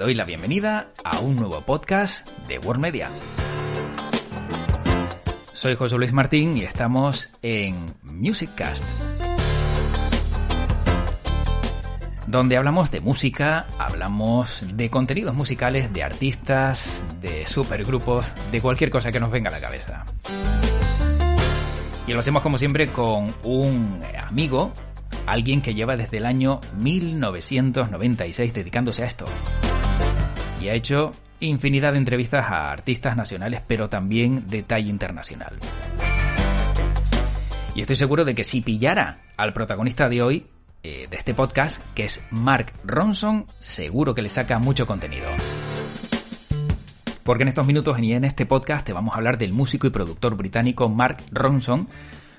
Doy la bienvenida a un nuevo podcast de World Media. Soy José Luis Martín y estamos en Musiccast, donde hablamos de música, hablamos de contenidos musicales, de artistas, de supergrupos, de cualquier cosa que nos venga a la cabeza. Y lo hacemos como siempre con un amigo alguien que lleva desde el año 1996 dedicándose a esto. Y ha hecho infinidad de entrevistas a artistas nacionales, pero también de talla internacional. Y estoy seguro de que si pillara al protagonista de hoy, eh, de este podcast, que es Mark Ronson, seguro que le saca mucho contenido. Porque en estos minutos y en este podcast te vamos a hablar del músico y productor británico Mark Ronson,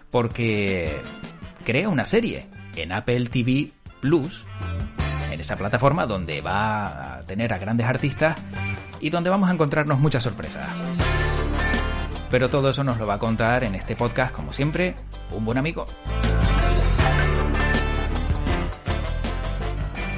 porque crea una serie en Apple TV Plus, en esa plataforma donde va a tener a grandes artistas y donde vamos a encontrarnos muchas sorpresas. Pero todo eso nos lo va a contar en este podcast, como siempre, un buen amigo.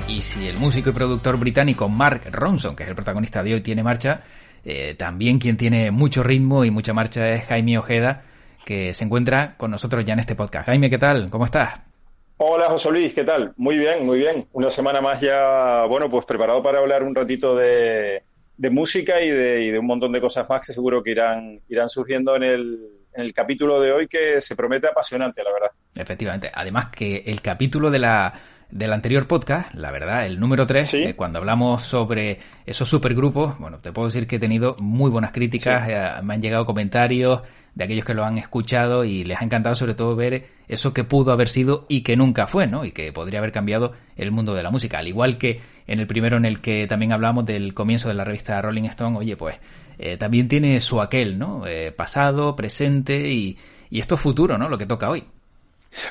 Y si el músico y productor británico Mark Ronson, que es el protagonista de hoy, tiene marcha, eh, también quien tiene mucho ritmo y mucha marcha es Jaime Ojeda, que se encuentra con nosotros ya en este podcast. Jaime, ¿qué tal? ¿Cómo estás? Hola José Luis, ¿qué tal? Muy bien, muy bien. Una semana más ya, bueno, pues preparado para hablar un ratito de, música y de, un montón de cosas más que seguro que irán, surgiendo en el capítulo de hoy que se promete apasionante, la verdad. Efectivamente. Además que el capítulo de la del anterior podcast, la verdad, el número 3, eh, cuando hablamos sobre esos supergrupos, bueno, te puedo decir que he tenido muy buenas críticas, eh, me han llegado comentarios, de aquellos que lo han escuchado y les ha encantado sobre todo ver eso que pudo haber sido y que nunca fue, ¿no? Y que podría haber cambiado el mundo de la música. Al igual que en el primero en el que también hablamos del comienzo de la revista Rolling Stone, oye, pues eh, también tiene su aquel, ¿no? Pasado, presente y, y esto es futuro, ¿no? Lo que toca hoy.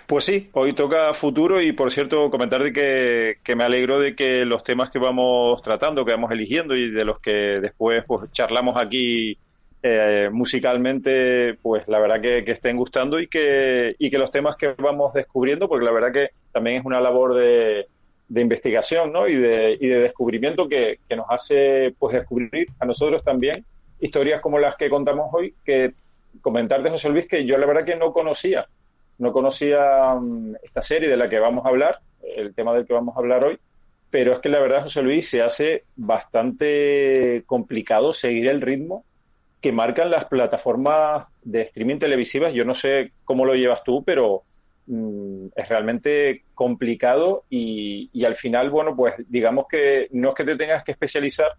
Pues sí, hoy toca futuro y por cierto comentar de que, que, me alegro de que los temas que vamos tratando, que vamos eligiendo y de los que después pues charlamos aquí eh, musicalmente, pues la verdad que, estén gustando y que, y que los temas que vamos descubriendo, porque la verdad que también es una labor de, investigación ¿no? y, de, y de descubrimiento que, nos hace pues descubrir a nosotros también historias como las que contamos hoy, que comentarte, José Luis, que yo la verdad que no conocía, no conocía mm, esta serie de la que vamos a hablar, el tema del que vamos a hablar hoy, pero es que la verdad, José Luis, se hace bastante complicado seguir el ritmo que marcan las plataformas de streaming televisivas. Yo no sé cómo lo llevas tú, pero mm, es realmente complicado y, al final, bueno, pues digamos que no es que te tengas que especializar,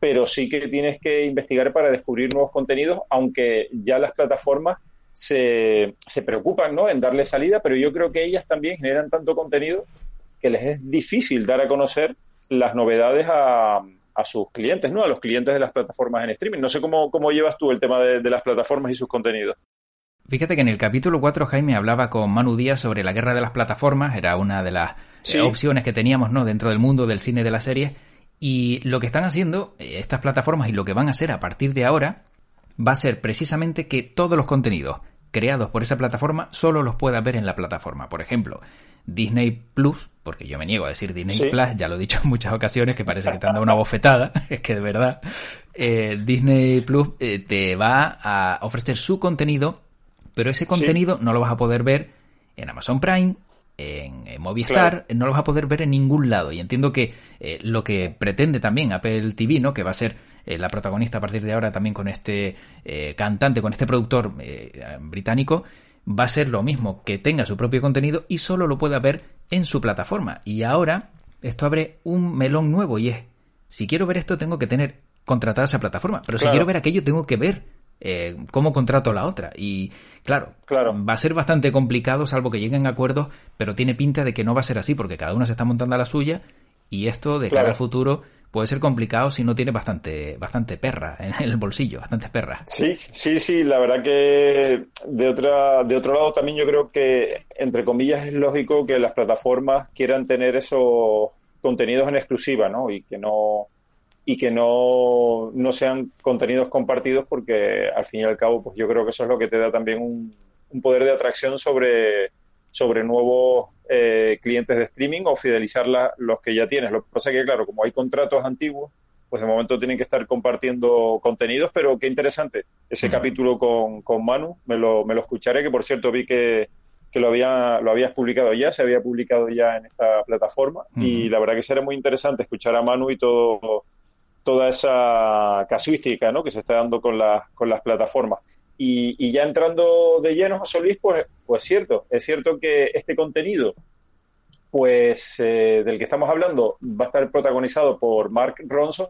pero sí que tienes que investigar para descubrir nuevos contenidos, aunque ya las plataformas se, se preocupan ¿no? en darle salida, pero yo creo que ellas también generan tanto contenido que les es difícil dar a conocer las novedades a, a sus clientes, ¿no? A los clientes de las plataformas en streaming. No sé cómo, cómo llevas tú el tema de, las plataformas y sus contenidos. Fíjate que en el capítulo 4 Jaime hablaba con Manu Díaz sobre la guerra de las plataformas, era una de las eh, opciones que teníamos ¿no? dentro del mundo del cine de la serie, y lo que están haciendo eh, estas plataformas y lo que van a hacer a partir de ahora va a ser precisamente que todos los contenidos creados por esa plataforma solo los pueda ver en la plataforma. Por ejemplo, Disney Plus, porque yo me niego a decir Disney Plus, ya lo he dicho en muchas ocasiones, que parece que te han dado una bofetada, es que de verdad, eh, Disney Plus eh, te va a ofrecer su contenido, pero ese contenido no lo vas a poder ver en Amazon Prime, en, Movistar, no lo vas a poder ver en ningún lado. Y entiendo que eh, lo que pretende también Apple TV, ¿no? Que va a ser la protagonista a partir de ahora también con este cantante, con este productor británico, va a ser lo mismo, que tenga su propio contenido y solo lo pueda ver en su plataforma. Y ahora esto abre un melón nuevo y es, si quiero ver esto tengo que tener contratada esa plataforma, pero si quiero ver aquello tengo que ver eh, cómo contrato la otra. Y claro, claro, va a ser bastante complicado salvo que lleguen a acuerdos, pero tiene pinta de que no va a ser así porque cada uno se está montando a la suya y esto de cara al futuro puede ser complicado si no tiene bastante, bastante perra en el bolsillo, bastantes perras. Sí, sí, sí, la verdad que de otra, de otro lado también yo creo que, entre comillas, es lógico que las plataformas quieran tener esos contenidos en exclusiva, ¿no? Y que no y que no, no sean contenidos compartidos porque al fin y al cabo pues yo creo que eso es lo que te da también un poder de atracción sobre sobre nuevos eh, clientes de streaming o fidelizar los que ya tienes. Lo que pasa es que, claro, como hay contratos antiguos, pues de momento tienen que estar compartiendo contenidos, pero qué interesante ese capítulo con, con Manu, me lo, me lo escucharé, que por cierto vi que, que lo, había, lo habías publicado ya, se había publicado ya en esta plataforma y la verdad que será muy interesante escuchar a Manu y todo toda esa casuística ¿no? que se está dando con, con las plataformas. Y, ya entrando de lleno, José Luis, pues, pues cierto, es cierto que este contenido pues eh, del que estamos hablando va a estar protagonizado por Mark Ronson,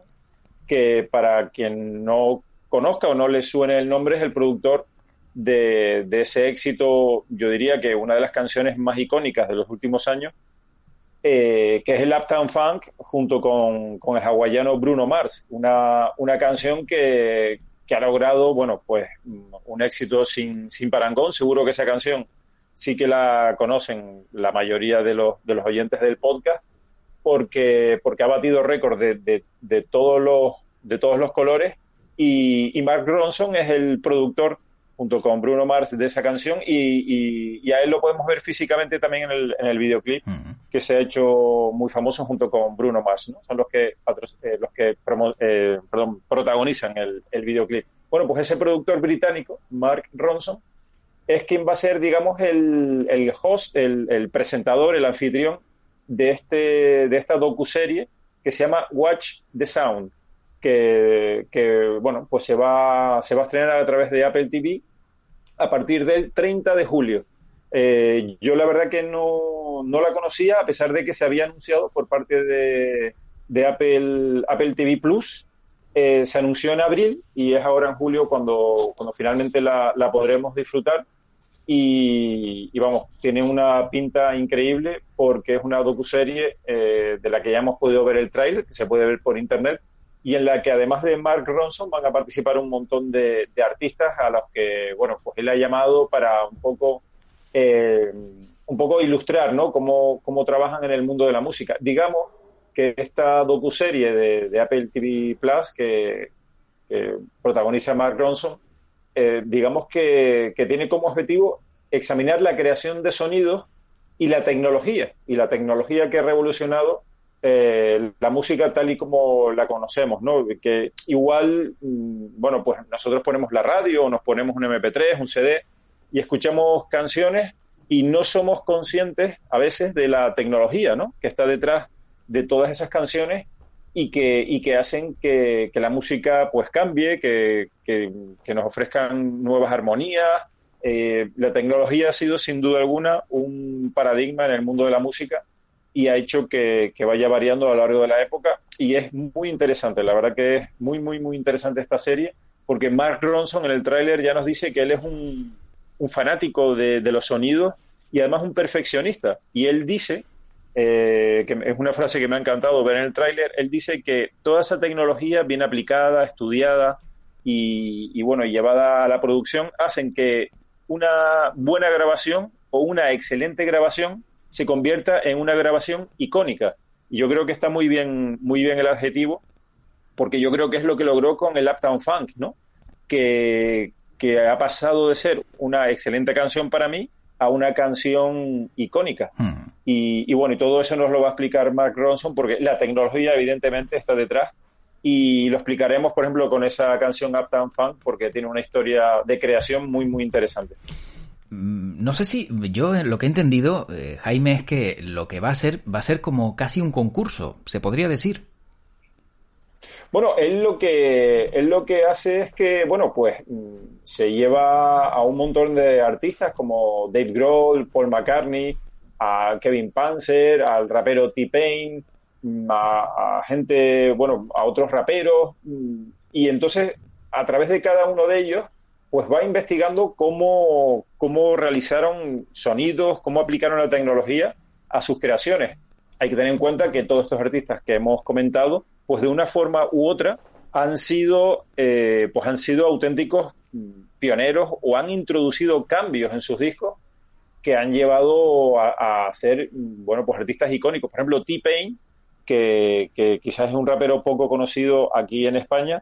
que para quien no conozca o no le suene el nombre es el productor de, ese éxito, yo diría que una de las canciones más icónicas de los últimos años, eh, que es el Uptown Funk junto con, el hawaiano Bruno Mars, una, una canción que, que, ha logrado, bueno, pues un éxito sin, sin parangón, seguro que esa canción sí que la conocen la mayoría de los, de los oyentes del podcast, porque, porque ha batido récord de, de, todos los, de todos los colores. Y, Mark Ronson es el productor, junto con Bruno Mars, de esa canción. Y, y, a él lo podemos ver físicamente también en el, en el videoclip, que se ha hecho muy famoso junto con Bruno Mars. ¿no? Son los que, eh, los que eh, perdón, protagonizan el, el videoclip. Bueno, pues ese productor británico, Mark Ronson, es quien va a ser, digamos, el, el host, el, el, presentador, el anfitrión de, este, de esta docuserie que se llama Watch the Sound, que, que, bueno, pues se va, se va a estrenar a través de Apple TV a partir del 30 de julio. Eh, yo la verdad que no, no, la conocía, a pesar de que se había anunciado por parte de, de Apple, Apple TV Plus. Eh, se anunció en abril y es ahora en julio cuando, cuando finalmente la, la podremos disfrutar. Y, vamos, tiene una pinta increíble porque es una docuserie eh, de la que ya hemos podido ver el tráiler, que se puede ver por internet, y en la que además de Mark Ronson van a participar un montón de, artistas a los que, bueno, pues él ha llamado para un poco, eh, un poco ilustrar, ¿no? Cómo, cómo trabajan en el mundo de la música. Digamos que esta docuserie de, Apple TV Plus que, que protagoniza Mark Ronson eh, digamos que, tiene como objetivo examinar la creación de sonidos y la tecnología, y la tecnología que ha revolucionado eh, la música tal y como la conocemos, ¿no? Que igual, mm, bueno, pues nosotros ponemos la radio, nos ponemos un MP3, un CD, y escuchamos canciones y no somos conscientes a veces de la tecnología, ¿no? Que está detrás de todas esas canciones y que, y que hacen que, la música pues cambie, que, nos ofrezcan nuevas armonías. Eh, la tecnología ha sido sin duda alguna un paradigma en el mundo de la música y ha hecho que, vaya variando a lo largo de la época. Y es muy interesante, la verdad que es muy, muy, muy interesante esta serie porque Mark Ronson en el tráiler ya nos dice que él es un, un fanático de, los sonidos y además un perfeccionista. Y él dice eh, que es una frase que me ha encantado ver en el tráiler, él dice que toda esa tecnología bien aplicada, estudiada y, bueno, llevada a la producción hacen que una buena grabación o una excelente grabación se convierta en una grabación icónica. Y yo creo que está muy bien, muy bien el adjetivo, porque yo creo que es lo que logró con el Uptown Funk, ¿no? Que, que ha pasado de ser una excelente canción para mí a una canción icónica. Hmm. Y, bueno, y todo eso nos lo va a explicar Mark Ronson porque la tecnología evidentemente está detrás y lo explicaremos, por ejemplo, con esa canción Uptown Funk porque tiene una historia de creación muy, muy interesante. Mm, no sé si yo lo que he entendido, eh, Jaime, es que lo que va a ser va a ser como casi un concurso, se podría decir. Bueno, él lo que él lo que hace es que, bueno, pues mm, se lleva a un montón de artistas como Dave Grohl, Paul McCartney, a Kevin Panzer, al rapero T-Pain, mm, a, gente, bueno, a otros raperos, y entonces a través de cada uno de ellos, pues va investigando cómo, cómo realizaron sonidos, cómo aplicaron la tecnología a sus creaciones. Hay que tener en cuenta que todos estos artistas que hemos comentado pues de una forma u otra han sido, eh, pues han sido auténticos pioneros o han introducido cambios en sus discos que han llevado a, ser, bueno, pues artistas icónicos. Por ejemplo, T-Pain, que, quizás es un rapero poco conocido aquí en España,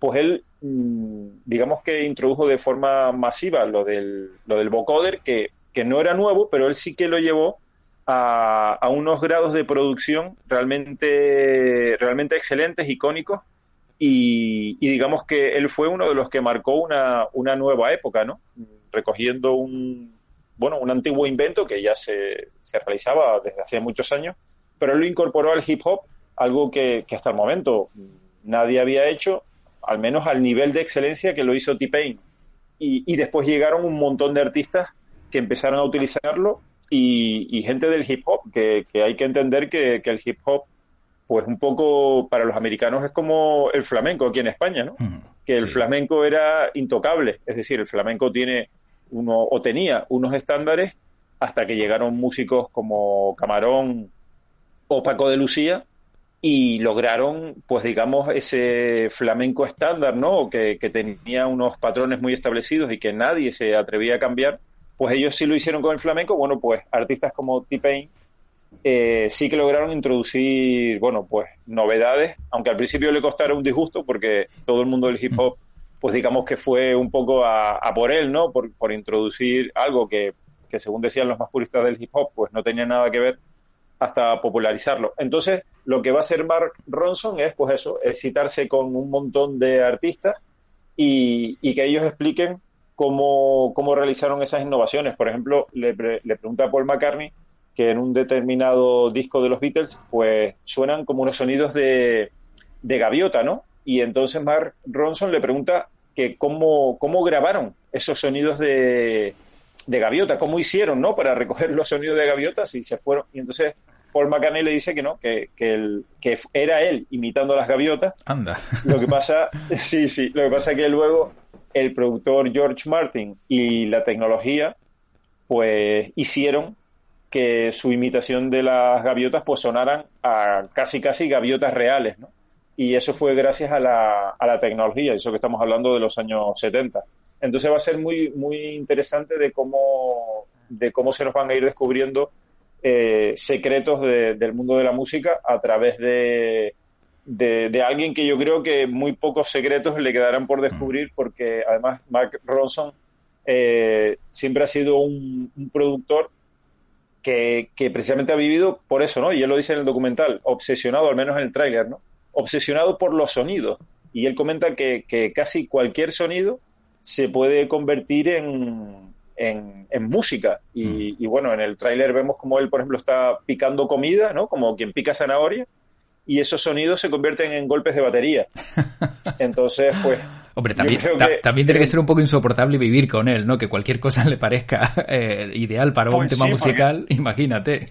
pues él, mm, digamos que introdujo de forma masiva lo del, lo del vocoder, que que no era nuevo, pero él sí que lo llevó a, a unos grados de producción realmente, realmente excelentes, icónicos, y, digamos que él fue uno de los que marcó una, una nueva época, ¿no? Recogiendo un, bueno, un antiguo invento que ya se, se realizaba desde hace muchos años, pero él lo incorporó al hip hop, algo que, que hasta el momento nadie había hecho, al menos al nivel de excelencia que lo hizo T-Pain. Y, y, después llegaron un montón de artistas que empezaron a utilizarlo y, y gente del hip hop, que, que hay que entender que, que, el hip hop pues un poco para los americanos es como el flamenco aquí en España, ¿no? Mm, que el flamenco era intocable, es decir, el flamenco tiene uno o tenía unos estándares hasta que llegaron músicos como Camarón o Paco de Lucía y lograron, pues digamos, ese flamenco estándar, ¿no? Que, tenía unos patrones muy establecidos y que nadie se atrevía a cambiar, pues ellos sí lo hicieron con el flamenco, bueno, pues artistas como T-Pain eh, sí que lograron introducir, bueno, pues novedades, aunque al principio le costara un disgusto porque todo el mundo del hip hop, pues digamos que fue un poco a, por él, ¿no? Por, por introducir algo que, que, según decían los más puristas del hip hop, pues no tenía nada que ver hasta popularizarlo. Entonces, lo que va a hacer Mark Ronson es, pues eso, citarse con un montón de artistas y, y que ellos expliquen cómo, cómo, realizaron esas innovaciones. Por ejemplo, le, le pregunta a Paul McCartney que en un determinado disco de los Beatles, pues suenan como unos sonidos de, de gaviota, ¿no? Y entonces Mark Ronson le pregunta que cómo, cómo grabaron esos sonidos de, de gaviota, cómo hicieron, ¿no? Para recoger los sonidos de gaviotas y se fueron. Y entonces Paul McCartney le dice que no, que, que, el, que era él imitando a las gaviotas. Anda. Lo que pasa, sí, sí, lo que pasa es que luego el productor George Martin y la tecnología, pues hicieron que su imitación de las gaviotas pues sonaran a casi casi gaviotas reales, ¿no? Y eso fue gracias a la, a la tecnología, eso que estamos hablando de los años 70. Entonces va a ser muy, muy interesante de cómo, de cómo se nos van a ir descubriendo eh, secretos del mundo de la música a través de, de, alguien que yo creo que muy pocos secretos le quedarán por descubrir porque además Mark Ronson eh, siempre ha sido un, un productor que, precisamente ha vivido por eso, ¿no? Y él lo dice en el documental, obsesionado, al menos en el tráiler, ¿no? Obsesionado por los sonidos. Y él comenta que, casi cualquier sonido se puede convertir en, en, música. Mm. Y, bueno, en el tráiler vemos como él, por ejemplo, está picando comida, ¿no? Como quien pica zanahoria. Y esos sonidos se convierten en golpes de batería. Entonces, pues Hombre, también, también tiene que ser un poco insoportable vivir con él, ¿no? Que cualquier cosa le parezca eh, ideal para un pues tema musical, imagínate.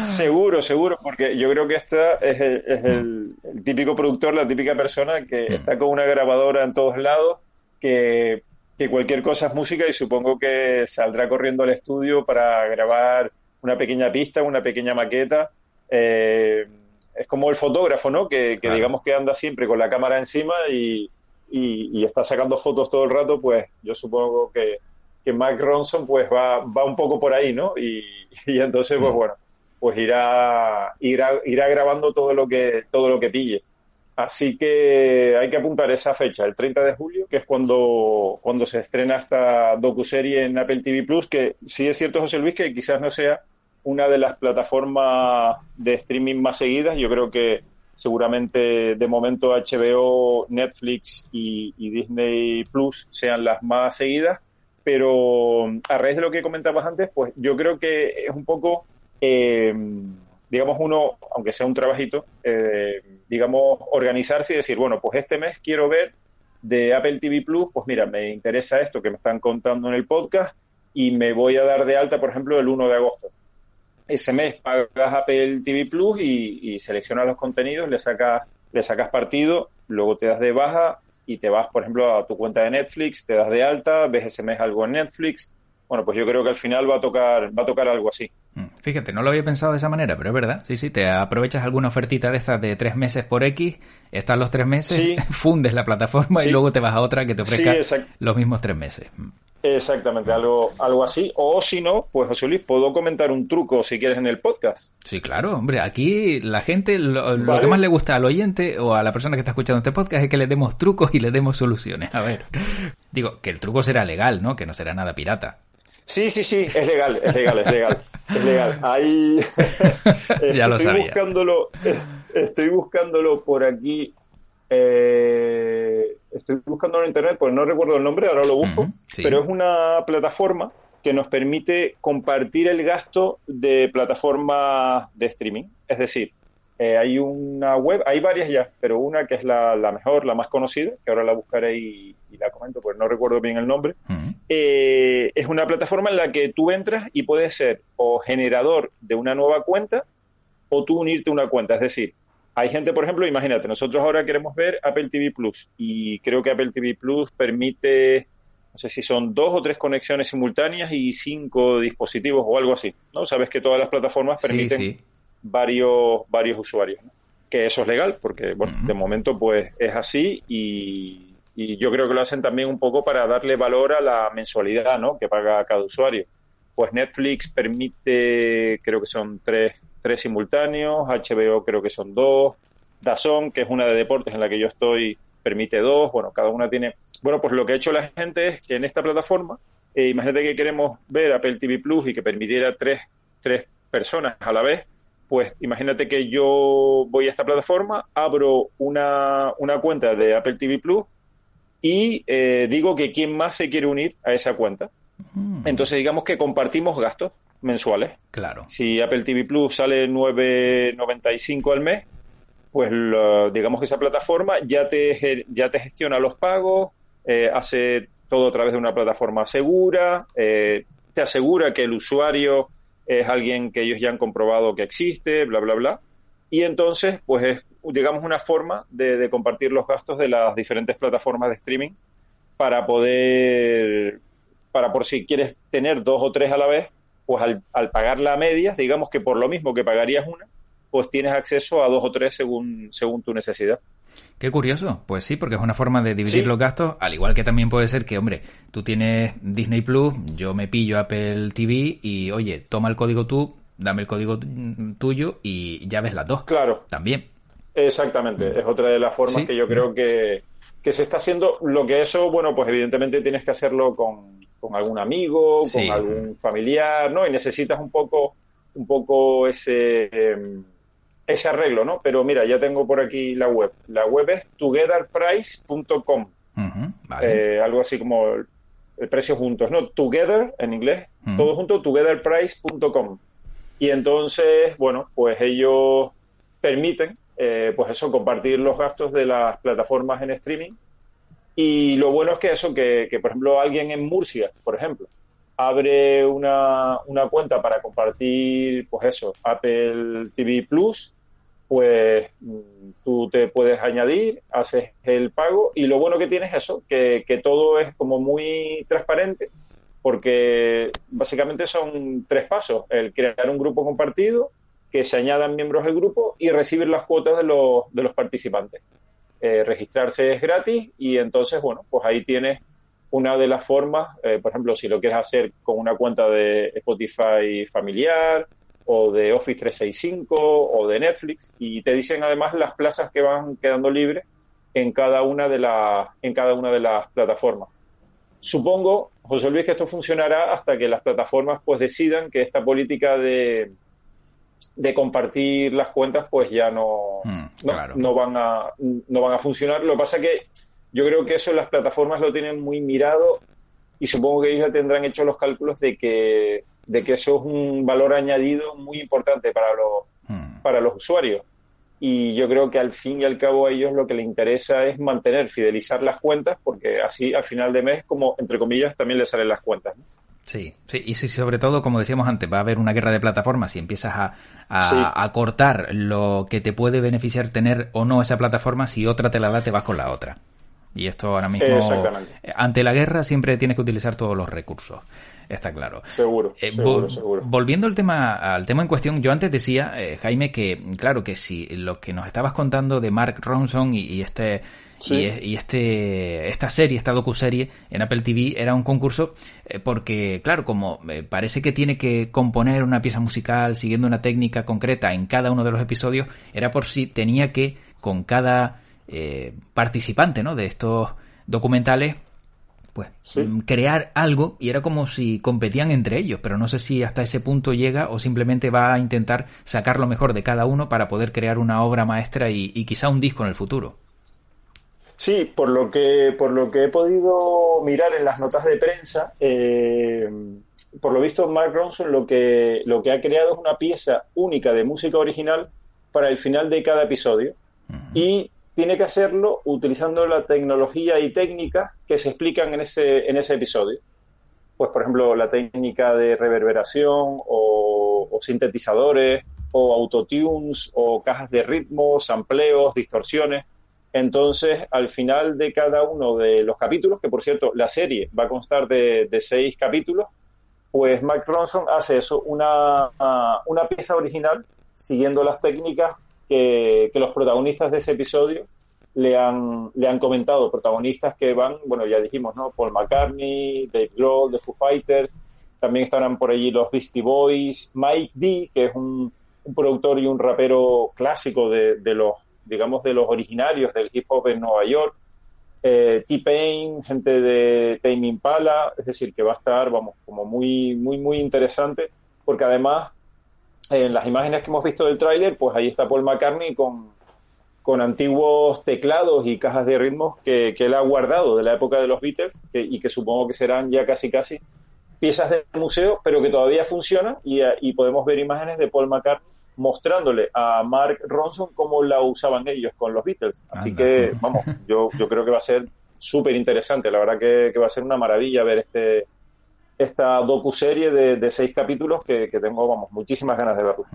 Seguro, seguro, porque yo creo que esta es, el, típico productor, la típica persona que mm. está con una grabadora en todos lados, que, cualquier cosa es música y supongo que saldrá corriendo al estudio para grabar una pequeña pista, una pequeña maqueta. Eh, es como el fotógrafo, ¿no? Que, digamos que anda siempre con la cámara encima y, y, está sacando fotos todo el rato, pues yo supongo que, que Mike Ronson pues va, va un poco por ahí, ¿no? Y, y entonces, pues mm. bueno, pues irá, irá, irá grabando todo lo que, todo lo que pille. Así que hay que apuntar esa fecha, el 30 de julio, que es cuando, cuando se estrena esta docuserie en Apple TV Plus, que sí es cierto, José Luis, que quizás no sea una de las plataformas de streaming más seguidas. Yo creo que seguramente de momento HBO, Netflix y, Disney Plus sean las más seguidas, pero a raíz de lo que comentabas antes, pues yo creo que es un poco, eh, digamos, uno, aunque sea un trabajito, eh, digamos, organizarse y decir, bueno, pues este mes quiero ver de Apple TV Plus, pues mira, me interesa esto que me están contando en el podcast y me voy a dar de alta, por ejemplo, el 1 de agosto ese mes pagas Apple TV Plus y, seleccionas los contenidos, le sacas, le sacas partido, luego te das de baja y te vas, por ejemplo, a tu cuenta de Netflix, te das de alta, ves ese mes algo en Netflix. Bueno, pues yo creo que al final va a tocar, va a tocar algo así. Mm, fíjate, no lo había pensado de esa manera, pero es verdad. Sí, sí, te aprovechas alguna ofertita de estas de tres meses por X, estás los tres meses, fundes la plataforma y luego te vas a otra que te ofrezca los mismos tres meses. Mm. Exactamente, algo, algo así. O si no, pues José Luis, puedo comentar un truco si quieres en el podcast. Sí, claro, hombre, aquí la gente, lo, que más le gusta al oyente o a la persona que está escuchando este podcast es que le demos trucos y le demos soluciones. A ver, digo, que el truco será legal, ¿no? Que no será nada pirata. Sí, sí, sí, es legal, es legal, es legal. Es legal. Ahí ya lo estoy buscándolo, estoy buscándolo por aquí. Eh, estoy buscándolo en internet, pues no recuerdo el nombre, ahora lo busco. Pero es una plataforma que nos permite compartir el gasto de plataformas de streaming. Es decir, eh, hay una web, hay varias ya, pero una que es la, mejor, la más conocida, que ahora la buscaré y, la comento, pues no recuerdo bien el nombre, eh, es una plataforma en la que tú entras y puedes ser o generador de una nueva cuenta o tú unirte a una cuenta. Es decir, hay gente, por ejemplo, imagínate, nosotros ahora queremos ver Apple TV Plus y creo que Apple TV Plus permite, no sé si son dos o tres conexiones simultáneas y cinco dispositivos o algo así, ¿no? Sabes que todas las plataformas permiten varios, varios usuarios. Que eso es legal, porque bueno, de momento pues es así y, yo creo que lo hacen también un poco para darle valor a la mensualidad ¿no? que paga cada usuario. Pues Netflix permite, creo que son tres, tres simultáneos, HBO creo que son dos, Dazón, que es una de deportes en la que yo estoy, permite dos, bueno, cada una tiene... Bueno, pues lo que ha hecho la gente es que en esta plataforma, eh, imagínate que queremos ver Apple TV Plus y que permitiera tres, tres personas a la vez, pues imagínate que yo voy a esta plataforma, abro una, cuenta de Apple TV Plus y eh, digo que quién más se quiere unir a esa cuenta. Mm. Entonces digamos que compartimos gastos mensuales. Claro. Si Apple TV Plus sale 9.95 al mes, pues digamos que esa plataforma ya te, ya te gestiona los pagos, eh, hace todo a través de una plataforma segura, eh, te asegura que el usuario es alguien que ellos ya han comprobado que existe, bla, bla, bla. Y entonces, pues es, digamos, una forma de, compartir los gastos de las diferentes plataformas de streaming para poder, para por si quieres tener dos o tres a la vez, pues al, al pagar la media, digamos que por lo mismo que pagarías una, pues tienes acceso a dos o tres según, según tu necesidad. Qué curioso. Pues sí, porque es una forma de dividir los gastos, al igual que también puede ser que, hombre, tú tienes Disney Plus, yo me pillo Apple TV y, oye, toma el código tú, dame el código tuyo y ya ves las dos. Claro. También. Exactamente. Es otra de las formas que yo creo que, se está haciendo. Lo que eso, bueno, pues evidentemente tienes que hacerlo con, algún amigo, con algún familiar, ¿no? Y necesitas un poco, un poco ese. Em, ese arreglo, ¿no? Pero mira, ya tengo por aquí la web. La web es togetherprice.com. Eh, algo así como el, precio juntos, ¿no? Together en inglés, todo junto, togetherprice.com. Y entonces, bueno, pues ellos permiten, eh, pues eso, compartir los gastos de las plataformas en streaming. Y lo bueno es que eso, que, que por ejemplo alguien en Murcia, por ejemplo, abre una, una, cuenta para compartir, pues eso, Apple TV Plus pues tú te puedes añadir, haces el pago y lo bueno que tienes es eso, que, todo es como muy transparente porque básicamente son tres pasos, el crear un grupo compartido, que se añadan miembros del grupo y recibir las cuotas de los, de los participantes. Eh, registrarse es gratis y entonces, bueno, pues ahí tienes una de las formas, eh, por ejemplo, si lo quieres hacer con una cuenta de Spotify familiar, o de Office 365 o de Netflix y te dicen además las plazas que van quedando libres en cada una de las en cada una de las plataformas. Supongo, José Luis, que esto funcionará hasta que las plataformas pues decidan que esta política de, de compartir las cuentas pues ya no, mm, no, van a no van a funcionar. Lo que pasa que yo creo que eso las plataformas lo tienen muy mirado y supongo que ellos ya tendrán hecho los cálculos de que de que eso es un valor añadido muy importante para los, hmm. para los usuarios. Y yo creo que al fin y al cabo a ellos lo que les interesa es mantener, fidelizar las cuentas, porque así al final de mes, como entre comillas, también les salen las cuentas. Sí, sí, y sobre todo, como decíamos antes, va a haber una guerra de plataformas y empiezas a, a, cortar lo que te puede beneficiar tener o no esa plataforma, si otra te la da, te vas con la otra. Y esto ahora mismo, ante la guerra, siempre tienes que utilizar todos los recursos está claro. Seguro, eh, seguro, seguro, Volviendo al tema, al tema en cuestión, yo antes decía, eh, Jaime, que claro que si lo que nos estabas contando de Mark Ronson y, este y, este esta serie, esta docuserie en Apple TV era un concurso eh, porque claro, como parece que tiene que componer una pieza musical siguiendo una técnica concreta en cada uno de los episodios, era por si tenía que con cada participante, ¿no? de estos documentales pues mm, crear algo y era como si competían entre ellos, pero no sé si hasta ese punto llega o simplemente va a intentar sacar lo mejor de cada uno para poder crear una obra maestra y, quizá un disco en el futuro. Sí, por lo que por lo que he podido mirar en las notas de prensa, eh, por lo visto Mark Ronson lo que lo que ha creado es una pieza única de música original para el final de cada episodio y tiene que hacerlo utilizando la tecnología y técnica que se explican en ese, en ese episodio. Pues, por ejemplo, la técnica de reverberación o, sintetizadores o autotunes o cajas de ritmos, amplios, distorsiones. Entonces, al final de cada uno de los capítulos, que por cierto, la serie va a constar de, seis capítulos, pues Mike Ronson hace eso, una, una pieza original siguiendo las técnicas que, los protagonistas de ese episodio le han, le han comentado, protagonistas que van, bueno, ya dijimos, ¿no? Paul McCartney, Dave Grohl, The Foo Fighters, también estarán por allí los Beastie Boys, Mike D, que es un, productor y un rapero clásico de, de, los, digamos, de los originarios del hip hop en Nueva York, eh, T-Pain, gente de Tame Impala, es decir, que va a estar, vamos, como muy, muy, muy interesante, porque además en las imágenes que hemos visto del tráiler, pues ahí está Paul McCartney con, con antiguos teclados y cajas de ritmos que, él ha guardado de la época de los Beatles y que supongo que serán ya casi casi piezas de museo, pero que todavía funcionan y, y podemos ver imágenes de Paul McCartney mostrándole a Mark Ronson cómo la usaban ellos con los Beatles. Así que, vamos, yo, yo creo que va a ser súper interesante. La verdad que, que va a ser una maravilla ver este, esta docuserie de, de seis capítulos que, tengo, vamos, muchísimas ganas de verlo.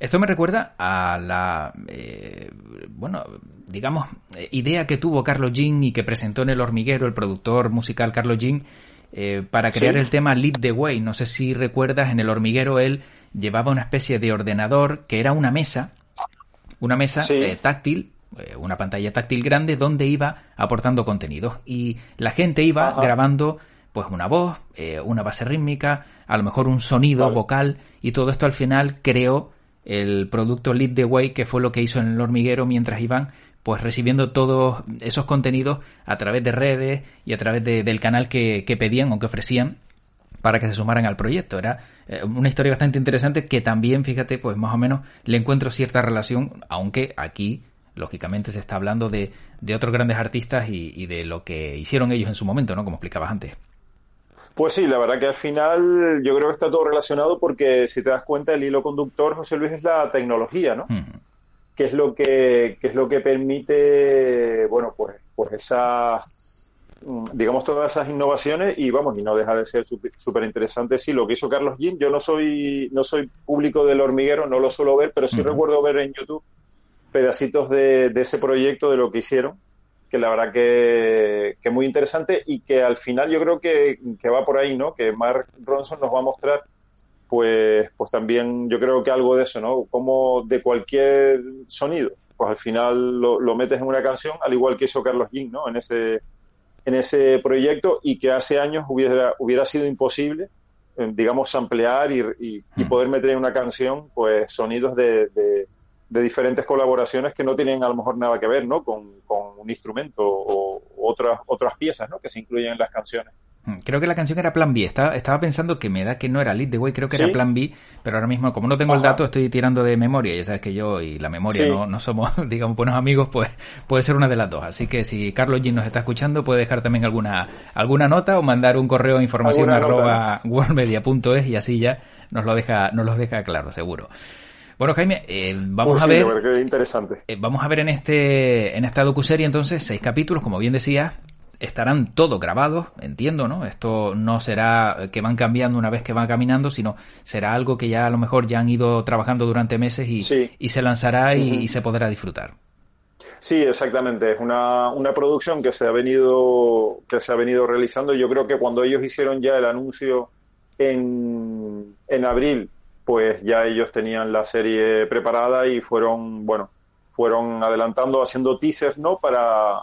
Esto me recuerda a la, eh, bueno, digamos, idea que tuvo Carlos Jean y que presentó en El Hormiguero el productor musical Carlos Jean eh, para crear el tema Lead the Way. No sé si recuerdas, en El Hormiguero él llevaba una especie de ordenador que era una mesa, una mesa eh, táctil, una pantalla táctil grande donde iba aportando contenidos y la gente iba grabando pues una voz, eh, una base rítmica, a lo mejor un sonido vocal y todo esto al final creó el producto Lead the Way que fue lo que hizo en el hormiguero mientras iban pues recibiendo todos esos contenidos a través de redes y a través del canal que, pedían o que ofrecían para que se sumaran al proyecto. Era eh, una historia bastante interesante que también, fíjate, pues más o menos le encuentro cierta relación, aunque aquí, lógicamente, se está hablando de, de otros grandes artistas y, y, de lo que hicieron ellos en su momento, ¿no? Como explicabas antes. Pues sí, la verdad que al final yo creo que está todo relacionado porque si te das cuenta el hilo conductor, José Luis, es la tecnología, ¿no? Que es lo que, es lo que permite, bueno, pues, pues esas, digamos, todas esas innovaciones y vamos, y no deja de ser súper interesante. Sí, lo que hizo Carlos Jim, yo no soy, no soy público del hormiguero, no lo suelo ver, pero sí recuerdo ver en YouTube pedacitos de, de ese proyecto, de lo que hicieron que la verdad que, que muy interesante y que al final yo creo que, que, va por ahí, ¿no? Que Mark Ronson nos va a mostrar, pues, pues también yo creo que algo de eso, ¿no? Como de cualquier sonido, pues al final lo, lo metes en una canción, al igual que hizo Carlos Jean, ¿no? En ese, en ese proyecto y que hace años hubiera, hubiera sido imposible, eh, digamos, ampliar y, y, y, mm. poder meter en una canción, pues, sonidos de de diferentes colaboraciones que no tienen a lo mejor nada que ver ¿no? con, un instrumento o otras, otras piezas ¿no? que se incluyen en las canciones. Mm, creo que la canción era Plan B. Estaba, estaba pensando que me da que no era Lead the Way, creo que era Plan B, pero ahora mismo, como no tengo el dato, estoy tirando de memoria. Ya sabes que yo y la memoria no, no somos, digamos, buenos amigos, pues puede ser una de las dos. Así que si Carlos G nos está escuchando, puede dejar también alguna, alguna nota o mandar un correo de información arroba worldmedia.es y así ya nos lo deja, nos lo deja claro, seguro. Bueno, Jaime, eh, vamos pues a ver. interesante. Eh, vamos a ver en este en esta docuserie entonces seis capítulos, como bien decías, estarán todos grabados, entiendo, ¿no? Esto no será que van cambiando una vez que van caminando, sino será algo que ya a lo mejor ya han ido trabajando durante meses y, y se lanzará y, se podrá disfrutar. Sí, exactamente. Es una, una, producción que se ha venido que se ha venido realizando. Yo creo que cuando ellos hicieron ya el anuncio en, en abril pues ya ellos tenían la serie preparada y fueron, bueno, fueron adelantando, haciendo teasers, ¿no? Para,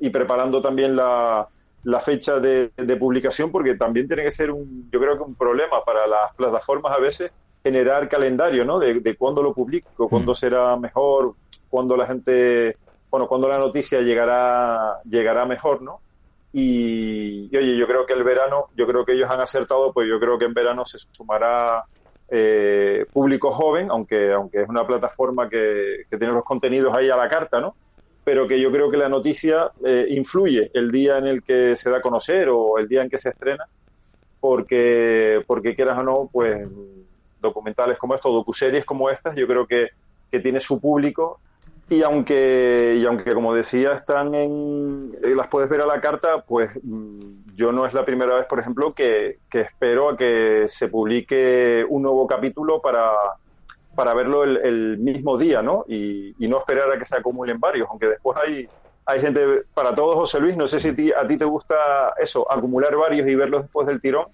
y preparando también la, la fecha de, publicación, porque también tiene que ser un, yo creo que un problema para las plataformas a veces generar calendario, ¿no? De, de cuándo lo publico, cuándo mm. será mejor, cuándo la gente, bueno, cuándo la noticia llegará, llegará mejor, ¿no? Y, oye, yo creo que el verano, yo creo que ellos han acertado, pues yo creo que en verano se sumará eh, público joven, aunque, aunque es una plataforma que, tiene los contenidos ahí a la carta, ¿no? Pero que yo creo que la noticia eh, influye el día en el que se da a conocer o el día en que se estrena, porque, porque quieras o no, pues documentales como estos, docuseries como estas, yo creo que, que tiene su público y aunque, y aunque como decía, están en, eh, las puedes ver a la carta, pues mm, yo no es la primera vez, por ejemplo, que, espero a que se publique un nuevo capítulo para, para verlo el, mismo día, ¿no? Y, y, no esperar a que se acumulen varios, aunque después hay, hay gente, para todos, José Luis, no sé si a ti te gusta eso, acumular varios y verlos después del tirón,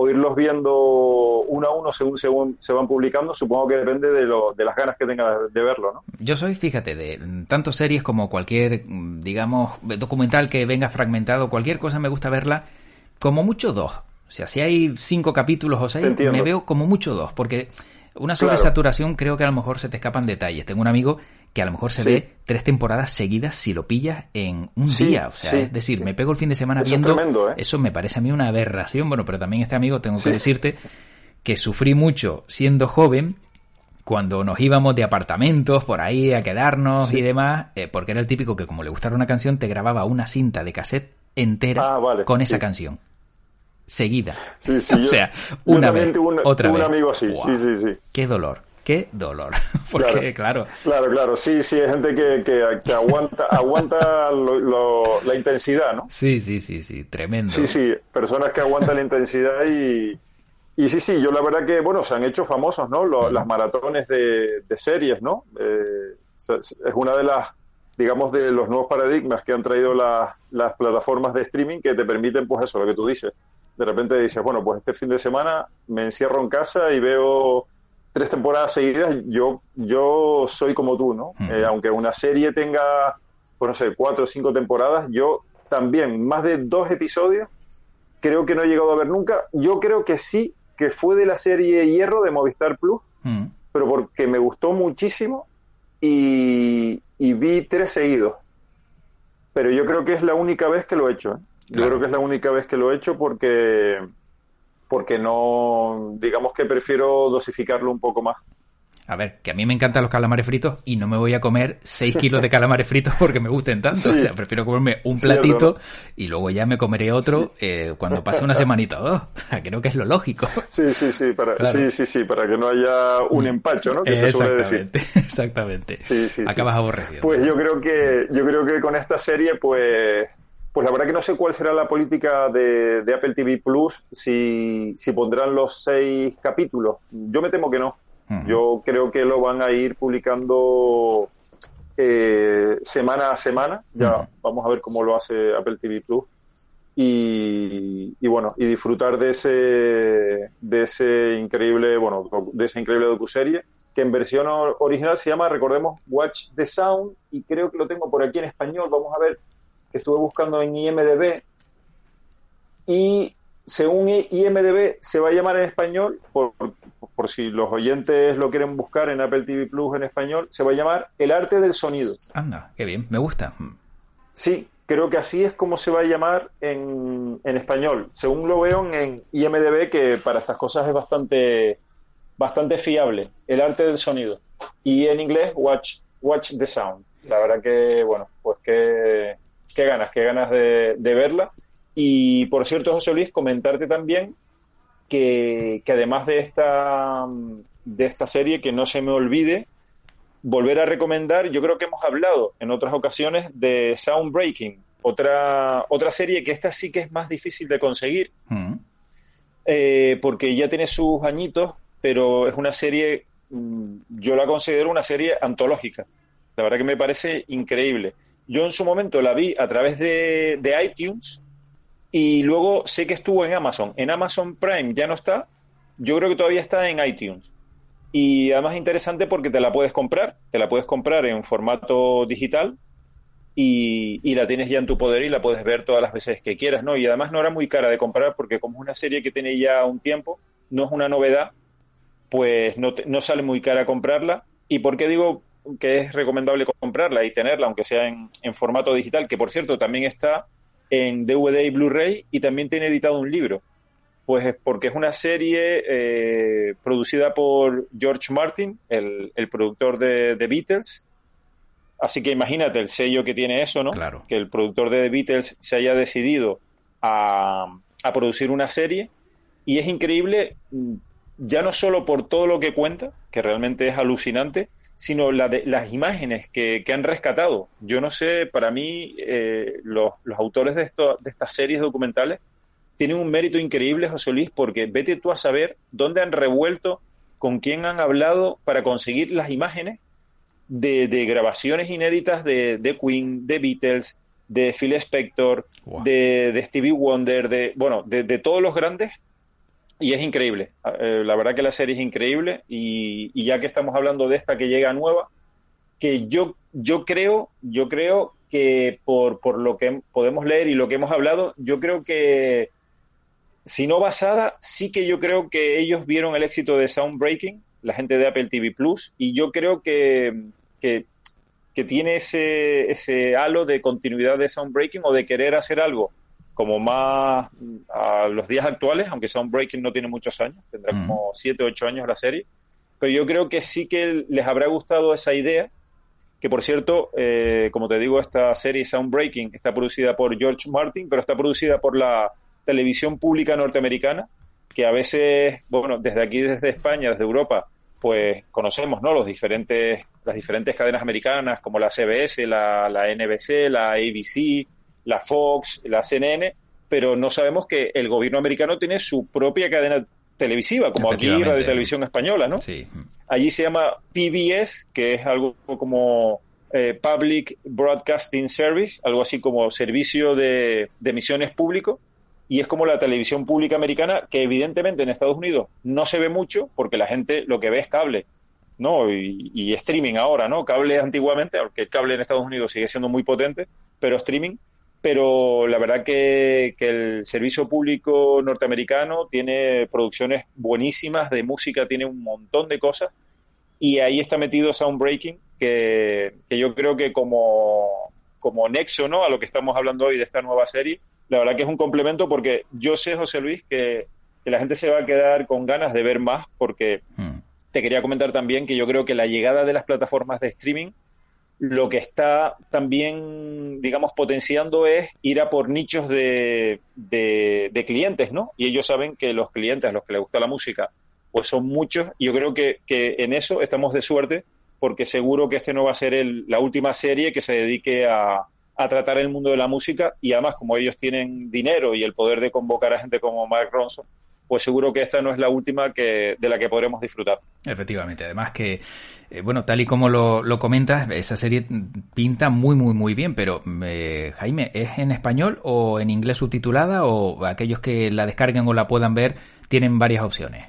o irlos viendo uno a uno según, según se van publicando, supongo que depende de, lo, de las ganas que tenga de verlo, ¿no? Yo soy, fíjate, de tanto series como cualquier, digamos, documental que venga fragmentado, cualquier cosa me gusta verla como mucho dos. O sea, si hay cinco capítulos o seis, me veo como mucho dos, porque una sobresaturación creo que a lo mejor se te escapan detalles. Tengo un amigo que a lo mejor se ve tres temporadas seguidas si lo pillas en un día. O sea, es decir, me pego el fin de semana viendo. ¿eh? Eso me parece a mí una aberración. Bueno, pero también este amigo, tengo que decirte que sufrí mucho siendo joven cuando nos íbamos de apartamentos por ahí a quedarnos y demás, eh, porque era el típico que como le gustara una canción te grababa una cinta de cassette entera ah, con esa canción. Seguida. o sea, una vez, otra vez. un amigo así, sí, sí, sí. Qué dolor qué dolor. Porque, claro. Claro, claro, Sí, sí, hay gente que, que, aguanta, aguanta la intensidad, ¿no? Sí, sí, sí, sí, tremendo. Sí, sí, personas que aguantan la intensidad y. Y sí, sí, yo la verdad que, bueno, se han hecho famosos, ¿no? Las maratones de, series, ¿no? Eh, es una de las, digamos, de los nuevos paradigmas que han traído las plataformas de streaming que te permiten, pues eso, lo que tú dices. De repente dices, bueno, pues este fin de semana me encierro en casa y veo tres temporadas seguidas, yo, yo soy como tú, ¿no? Eh, aunque una serie tenga, pues no sé, cuatro o cinco temporadas, yo también, más de dos episodios, creo que no he llegado a ver nunca. Yo creo que sí, que fue de la serie Hierro de Movistar Plus, pero porque me gustó muchísimo y, vi tres seguidos. Pero yo creo que es la única vez que lo he hecho. ¿eh? Yo creo que es la única vez que lo he hecho porque porque no, digamos que prefiero dosificarlo un poco más. A ver, que a mí me encantan los calamares fritos y no me voy a comer 6 kilos de calamares fritos porque me gusten tanto. O sea, prefiero comerme un platito y luego ya me comeré otro eh, cuando pase una semanita o dos. Creo que es lo lógico. Sí, sí, sí para, sí, sí, sí, para que no haya un mm. empacho, ¿no? Que se suele decir. Exactamente. Acabas aborrecido. Pues yo creo que, yo creo que con esta serie, pues pues la verdad que no sé cuál será la política de, Apple TV Plus, si, pondrán los seis capítulos. Yo me temo que no. Yo creo que lo van a ir publicando eh, semana a semana. Ya vamos a ver cómo lo hace Apple TV Plus. Y, bueno, y disfrutar de ese, de ese increíble, bueno, de esa increíble docuserie que en versión original se llama, recordemos, Watch the Sound, y creo que lo tengo por aquí en español. Vamos a ver que estuve buscando en IMDB y según IMDB se va a llamar en español, por, por, si los oyentes lo quieren buscar en Apple TV Plus en español, se va a llamar El arte del sonido. Anda, qué bien, me gusta. Sí, creo que así es como se va a llamar en, en español. Según lo veo en IMDB, que para estas cosas es bastante, bastante fiable, El arte del sonido. Y en inglés, Watch, Watch the Sound. La verdad que, bueno, pues que qué ganas, qué ganas de, verla. Y por cierto, José Luis, comentarte también que, además de esta, de esta serie, que no se me olvide, volver a recomendar, yo creo que hemos hablado en otras ocasiones de Soundbreaking, otra, otra serie que esta sí que es más difícil de conseguir, mm. eh, porque ya tiene sus añitos, pero es una serie, mm, yo la considero una serie antológica. La verdad que me parece increíble. Yo en su momento la vi a través de, iTunes y luego sé que estuvo en Amazon. En Amazon Prime ya no está, yo creo que todavía está en iTunes. Y además es interesante porque te la puedes comprar, te la puedes comprar en formato digital y, la tienes ya en tu poder y la puedes ver todas las veces que quieras, ¿no? Y además no era muy cara de comprar porque como es una serie que tiene ya un tiempo, no es una novedad, pues no, no sale muy cara comprarla. ¿Y por qué digo que es recomendable comprarla y tenerla, aunque sea en, formato digital, que por cierto también está en DVD y Blu-ray y también tiene editado un libro. Pues porque es una serie eh, producida por George Martin, el, productor de The Beatles. Así que imagínate el sello que tiene eso, ¿no? Claro. Que el productor de The Beatles se haya decidido a, a producir una serie. Y es increíble, ya no solo por todo lo que cuenta, que realmente es alucinante, sino la de, las imágenes que, han rescatado. Yo no sé, para mí, eh, los, autores de, esto, de estas series documentales tienen un mérito increíble, José Luis, porque vete tú a saber dónde han revuelto, con quién han hablado para conseguir las imágenes de, grabaciones inéditas de, de, Queen, de Beatles, de Phil Spector, de, de, Stevie Wonder, de, bueno, de, todos los grandes y es increíble. Eh, la verdad que la serie es increíble y, ya que estamos hablando de esta que llega nueva, que yo, yo creo, yo creo que por, por lo que podemos leer y lo que hemos hablado, yo creo que si no basada, sí que yo creo que ellos vieron el éxito de Soundbreaking, la gente de Apple TV Plus, y yo creo que, que, que tiene ese, ese halo de continuidad de Soundbreaking o de querer hacer algo como más a los días actuales, aunque Soundbreaking no tiene muchos años, tendrá como 7 o 8 años la serie, pero yo creo que sí que les habrá gustado esa idea, que por cierto, eh, como te digo, esta serie Soundbreaking está producida por George Martin, pero está producida por la televisión pública norteamericana, que a veces, bueno, desde aquí, desde España, desde Europa, pues conocemos, ¿no? Los diferentes, las diferentes cadenas americanas, como la CBS, la, la NBC, la ABC, la Fox, la CNN, pero no sabemos que el gobierno americano tiene su propia cadena televisiva, como aquí Radio Televisión Española, ¿no? Sí. Allí se llama PBS, que es algo como eh, Public Broadcasting Service, algo así como servicio de, emisiones público, y es como la televisión pública americana, que evidentemente en Estados Unidos no se ve mucho, porque la gente lo que ve es cable, ¿no? Y, y streaming ahora, ¿no? Cable antiguamente, aunque el cable en Estados Unidos sigue siendo muy potente, pero streaming pero la verdad que, el servicio público norteamericano tiene producciones buenísimas de música, tiene un montón de cosas y ahí está metido Soundbreaking, que, que yo creo que como, como nexo ¿no? a lo que estamos hablando hoy de esta nueva serie, la verdad que es un complemento porque yo sé, José Luis, que, que la gente se va a quedar con ganas de ver más porque hmm. te quería comentar también que yo creo que la llegada de las plataformas de streaming lo que está también, digamos, potenciando es ir a por nichos de, de, clientes, ¿no? Y ellos saben que los clientes los que les gusta la música, pues son muchos. Y yo creo que, que en eso estamos de suerte, porque seguro que este no va a ser el, la última serie que se dedique a, a tratar el mundo de la música. Y además, como ellos tienen dinero y el poder de convocar a gente como Mark Ronson, pues seguro que esta no es la última que, de la que podremos disfrutar. Efectivamente, además que, eh, bueno, tal y como lo, lo, comentas, esa serie pinta muy, muy, muy bien, pero eh, Jaime, ¿es en español o en inglés subtitulada o aquellos que la descarguen o la puedan ver tienen varias opciones?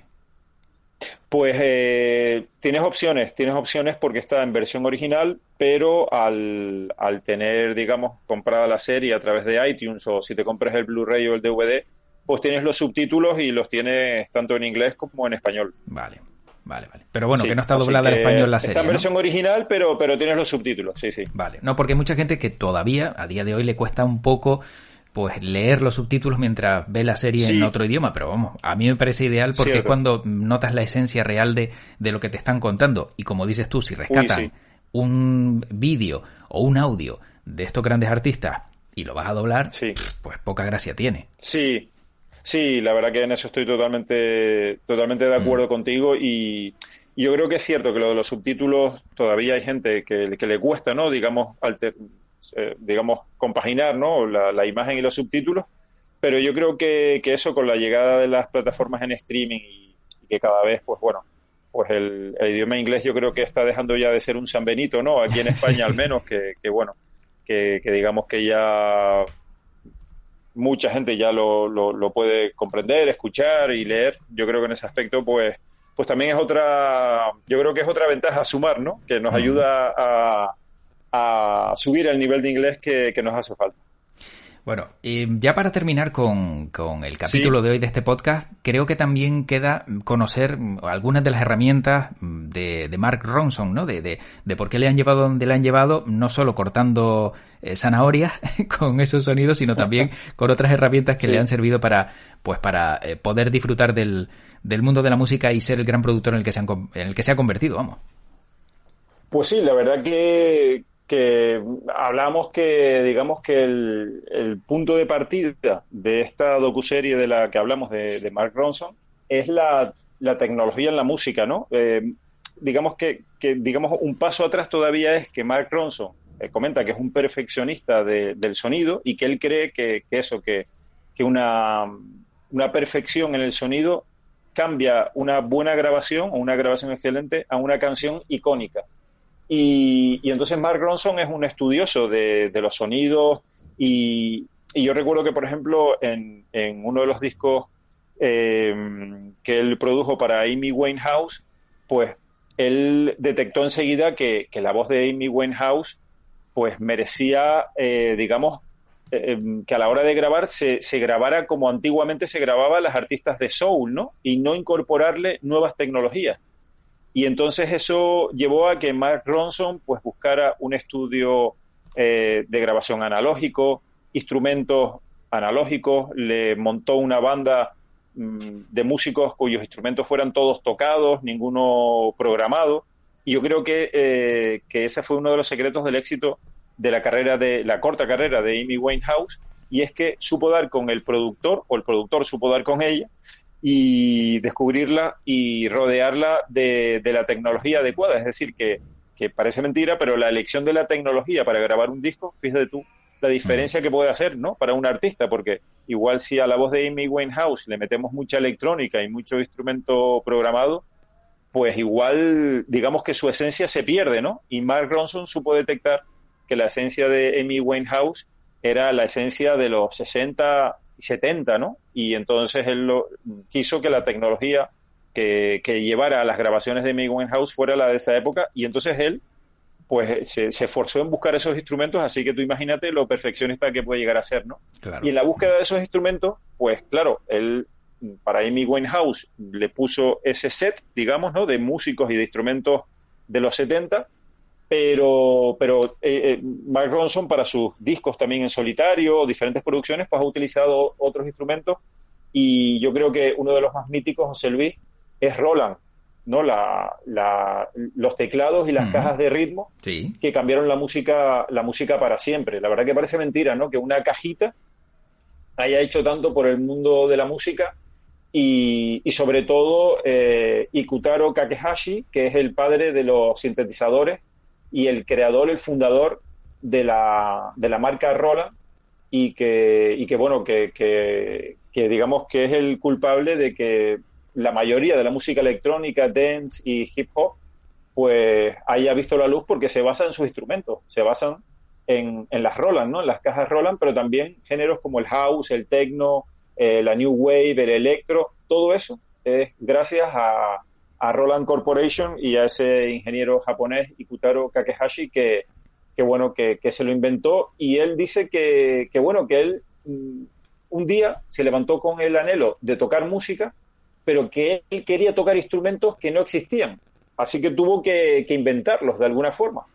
Pues eh, tienes opciones, tienes opciones porque está en versión original, pero al, al tener, digamos, comprada la serie a través de iTunes o si te compras el Blu-ray o el DVD, pues tienes los subtítulos y los tienes tanto en inglés como en español. Vale. Vale, vale. Pero bueno, que no está doblada en español la serie. Está en versión original, pero, pero tienes los subtítulos, sí, sí. Vale. No, porque hay mucha gente que todavía, a día de hoy, le cuesta un poco pues leer los subtítulos mientras ve la serie en otro idioma, pero vamos, a mí me parece ideal porque es cuando notas la esencia real de, de, lo que te están contando. Y como dices tú, si rescatan un vídeo o un audio de estos grandes artistas y lo vas a doblar, pues poca gracia tiene. Sí, Sí, la verdad que en eso estoy totalmente, totalmente de acuerdo mm. contigo y, yo creo que es cierto que lo de los subtítulos todavía hay gente que, que le cuesta, ¿no? Digamos, eh, digamos compaginar, ¿no? La, imagen y los subtítulos, pero yo creo que, que, eso con la llegada de las plataformas en streaming y, que cada vez, pues bueno, pues el, idioma inglés yo creo que está dejando ya de ser un San Benito, ¿no? Aquí en España al menos, que, que bueno, que, que, digamos que ya mucha gente ya lo, lo, puede comprender, escuchar y leer. Yo creo que en ese aspecto, pues, pues también es otra, yo creo que es otra ventaja a sumar, ¿no? Que nos ayuda a, a subir el nivel de inglés que, nos hace falta. Bueno, y ya para terminar con, el capítulo de hoy de este podcast, creo que también queda conocer algunas de las herramientas de, Mark Ronson, ¿no? De, de, por qué le han llevado donde le han llevado, no solo cortando eh, zanahorias con esos sonidos, sino también con otras herramientas que le han servido para, pues, para eh, poder disfrutar del, del mundo de la música y ser el gran productor en el que se, en el que se ha convertido, vamos. Pues sí, la verdad que, que hablamos que, digamos que el, punto de partida de esta docuserie de la que hablamos de, Mark Ronson es la, tecnología en la música, ¿no? Eh, digamos que, digamos, un paso atrás todavía es que Mark Ronson eh, comenta que es un perfeccionista del sonido y que él cree que, eso, que, una, una perfección en el sonido cambia una buena grabación o una grabación excelente a una canción icónica. Y, entonces Mark Ronson es un estudioso de, los sonidos y, yo recuerdo que, por ejemplo, en, uno de los discos eh, que él produjo para Amy Winehouse, pues él detectó enseguida que, la voz de Amy Winehouse pues merecía, eh, digamos, eh, que a la hora de grabar se, se, grabara como antiguamente se grababa las artistas de soul, ¿no? Y no incorporarle nuevas tecnologías. Y entonces eso llevó a que Mark Ronson pues buscara un estudio eh, de grabación analógico, instrumentos analógicos, le montó una banda mm, de músicos cuyos instrumentos fueran todos tocados, ninguno programado. Y yo creo que, eh, que ese fue uno de los secretos del éxito de la carrera de la corta carrera de Amy Winehouse y es que supo dar con el productor o el productor supo dar con ella y descubrirla y rodearla de, la tecnología adecuada. Es decir, que, parece mentira, pero la elección de la tecnología para grabar un disco, fíjate tú la diferencia que puede hacer ¿no? para un artista, porque igual si a la voz de Amy Winehouse le metemos mucha electrónica y mucho instrumento programado, pues igual digamos que su esencia se pierde, ¿no? Y Mark Ronson supo detectar que la esencia de Amy Winehouse era la esencia de los 60 70, ¿no? Y entonces él lo, quiso que la tecnología que, llevara a las grabaciones de Amy House fuera la de esa época y entonces él pues se, esforzó en buscar esos instrumentos, así que tú imagínate lo perfeccionista que puede llegar a ser, ¿no? Y en la búsqueda de esos instrumentos, pues claro, él para Amy Winehouse le puso ese set, digamos, ¿no? De músicos y de instrumentos de los 70 pero, pero eh, eh, Mark Ronson para sus discos también en solitario, diferentes producciones, pues ha utilizado otros instrumentos y yo creo que uno de los más míticos, José Luis, es Roland, ¿no? La, la, los teclados y las cajas de ritmo que cambiaron la música, la música para siempre. La verdad que parece mentira, ¿no? Que una cajita haya hecho tanto por el mundo de la música y, y sobre todo eh, Ikutaro Kakehashi, que es el padre de los sintetizadores y el creador, el fundador de la, de la marca Roland y que, y que bueno, que, que, digamos que es el culpable de que la mayoría de la música electrónica, dance y hip hop, pues haya visto la luz porque se basa en sus instrumentos, se basan en, en las Roland, ¿no? En las cajas Roland, pero también géneros como el house, el techno, eh, la new wave, el electro, todo eso es gracias a, a Roland Corporation y a ese ingeniero japonés Ikutaro Kakehashi que, que bueno, que, se lo inventó y él dice que, que, bueno, que él mm, un día se levantó con el anhelo de tocar música, pero que él quería tocar instrumentos que no existían. Así que tuvo que, inventarlos de alguna forma.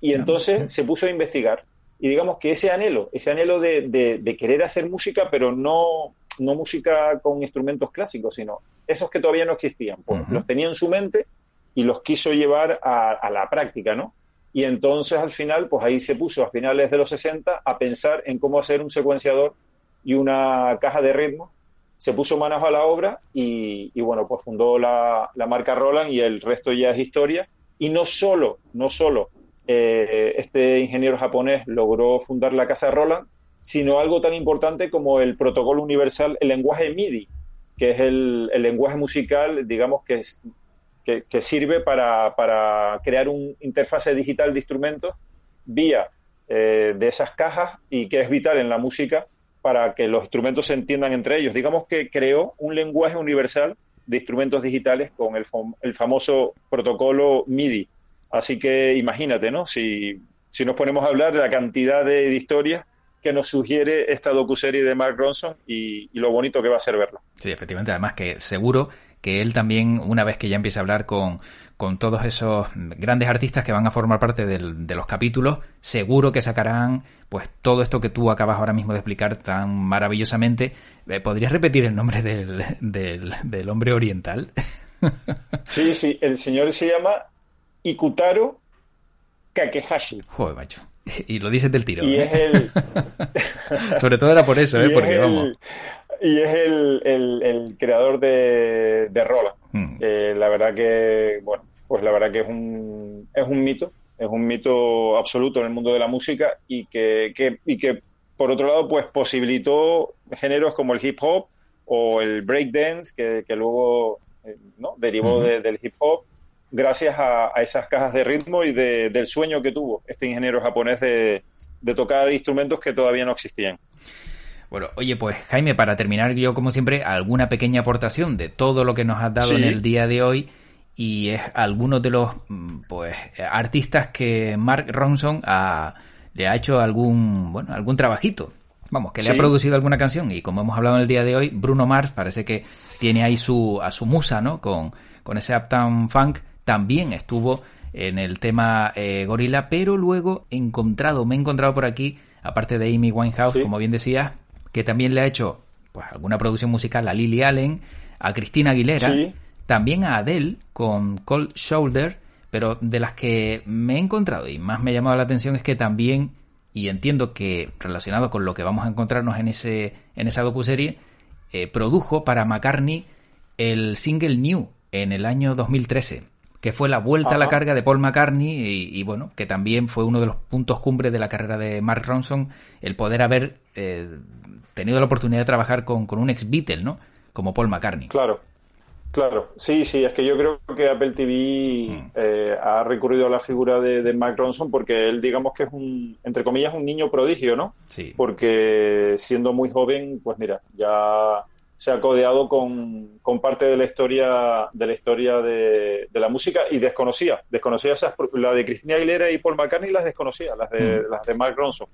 Y entonces se puso a investigar. Y digamos que ese anhelo, ese anhelo de, de querer hacer música, pero no, no música con instrumentos clásicos, sino esos que todavía no existían. Pues los tenía en su mente y los quiso llevar a, la práctica, ¿no? Y entonces al final, pues ahí se puso a finales de los 60 a pensar en cómo hacer un secuenciador y una caja de ritmo. Se puso manos a la obra y, bueno, pues fundó la, marca Roland y el resto ya es historia. Y no solo, no solo eh, este ingeniero japonés logró fundar la casa Roland, sino algo tan importante como el protocolo universal, el lenguaje MIDI, que es el, lenguaje musical, digamos, que, que, sirve para, crear una interfase digital de instrumentos vía eh, de esas cajas y que es vital en la música para que los instrumentos se entiendan entre ellos. Digamos que creó un lenguaje universal de instrumentos digitales con el, el famoso protocolo MIDI. Así que imagínate, ¿no? Si, si nos ponemos a hablar de la cantidad de historias que nos sugiere esta docuserie de Mark Ronson y, lo bonito que va a ser verlo. Sí, efectivamente, además que seguro que él también, una vez que ya empiece a hablar con, con todos esos grandes artistas que van a formar parte del, de los capítulos, seguro que sacarán pues todo esto que tú acabas ahora mismo de explicar tan maravillosamente. Eh, ¿Podrías repetir el nombre del, del, del hombre oriental? sí, sí, el señor se llama Ikutaro Kakehashi. Joder, macho. Y lo dices del tiro. Y ¿eh? es el... Sobre todo era por eso, ¿eh? Porque vamos. Y es el, el, creador de, de Roland. Hmm. Eh, la verdad que, bueno, pues la verdad que es un, es un mito, es un mito absoluto en el mundo de la música y que, que, y que por otro lado, pues posibilitó géneros como el hip hop o el breakdance, que, que luego eh, ¿no? derivó del hip hop gracias a, esas cajas de ritmo y del sueño que tuvo este ingeniero japonés de, tocar instrumentos que todavía no existían. Bueno, oye, pues Jaime, para terminar yo como siempre, alguna pequeña aportación de todo lo que nos has dado en el día de hoy y es alguno de los pues artistas que Mark Ronson le ha hecho algún bueno algún trabajito. Vamos que le ha producido alguna canción y como hemos hablado en el día de hoy Bruno Mars parece que tiene ahí su a su musa no con con ese Uptown Funk también estuvo en el tema eh, Gorila, pero luego he encontrado, me he encontrado por aquí, aparte de Amy Winehouse, como bien decías, que también le ha hecho pues alguna producción musical a Lily Allen, a Cristina Aguilera, también a Adele con Cold Shoulder, pero de las que me he encontrado y más me ha llamado la atención es que también, y entiendo que relacionado con lo que vamos a encontrarnos en ese en esa docuserie, eh, produjo para McCartney el single New en el año 2013 que fue la vuelta a la carga de Paul McCartney y, bueno, que también fue uno de los puntos cumbres de la carrera de Mark Ronson, el poder haber eh, tenido la oportunidad de trabajar con, un ex Beatle, ¿no? Como Paul McCartney. Claro, claro. Sí, sí, es que yo creo que Apple TV mm. eh, ha recurrido a la figura de, de, Mark Ronson porque él, digamos que es un, entre comillas, un niño prodigio, ¿no? Sí. Porque siendo muy joven, pues mira, ya se ha codeado con, parte de la historia de la historia de, la música y desconocía desconocía esas la de Cristina Aguilera y Paul McCartney las desconocía las de mm. las de Mark Ronson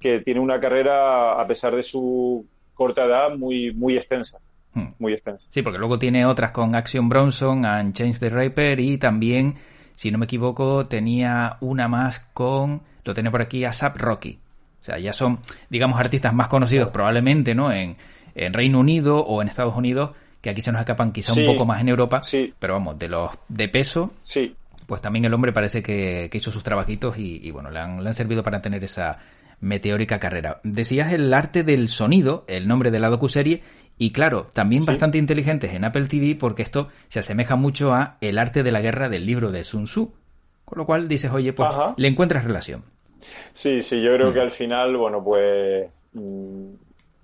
que tiene una carrera a pesar de su corta edad muy muy extensa mm. muy extensa sí porque luego tiene otras con Action Bronson and Change the Rapper y también si no me equivoco tenía una más con lo tiene por aquí a Sap Rocky o sea ya son digamos artistas más conocidos probablemente no en en Reino Unido o en Estados Unidos, que aquí se nos escapan quizá un poco más en Europa, pero vamos, de los de peso, sí. pues también el hombre parece que, hizo sus trabajitos y, bueno, le han, le han, servido para tener esa meteórica carrera. Decías el arte del sonido, el nombre de la docuserie, y claro, también bastante inteligentes en Apple TV porque esto se asemeja mucho a El arte de la guerra del libro de Sun Tzu. Con lo cual dices, oye, pues le encuentras relación. Sí, sí, yo creo que al final, bueno, pues mm,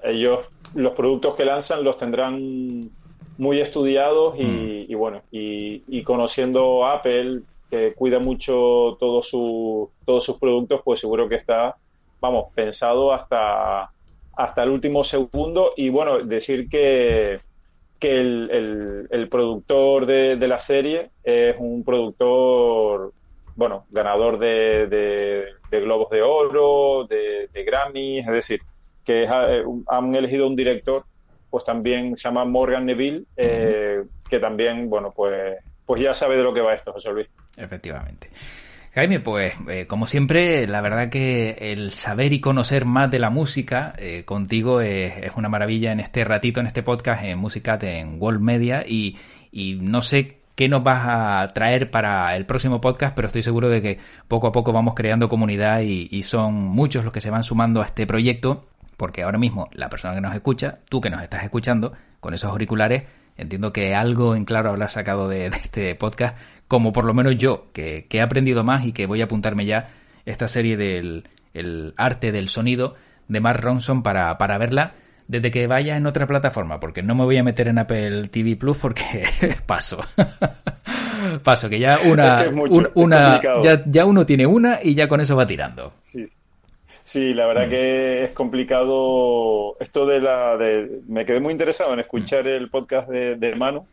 ellos los productos que lanzan los tendrán muy estudiados y, mm. bueno, y, conociendo Apple, que cuida mucho todos su, todos sus productos, pues seguro que está, vamos, pensado hasta, hasta el último segundo. Y bueno, decir que, que el, el, productor de, la serie es un productor, bueno, ganador de, de, Globos de Oro, de, de Grammys, es decir, que eh, han elegido un director, pues también se llama Morgan Neville, eh, que también, bueno, pues, pues ya sabe de lo que va esto, José Luis. Efectivamente. Jaime, pues eh, como siempre, la verdad que el saber y conocer más de la música contigo es, una maravilla en este ratito, en este podcast, en Música en World Media y, y no sé qué nos vas a traer para el próximo podcast, pero estoy seguro de que poco a poco vamos creando comunidad y, y son muchos los que se van sumando a este proyecto porque ahora mismo la persona que nos escucha, tú que nos estás escuchando con esos auriculares, entiendo que algo en claro habrás sacado de, este podcast, como por lo menos yo, que, he aprendido más y que voy a apuntarme ya esta serie del arte del sonido de Mark Ronson para, para verla desde que vaya en otra plataforma, porque no me voy a meter en Apple TV Plus porque paso. paso, que ya una, una ya, ya, uno tiene una y ya con eso va tirando. Sí, la verdad mm. que es complicado esto de la... De, me quedé muy interesado en escuchar el podcast de, de Manu,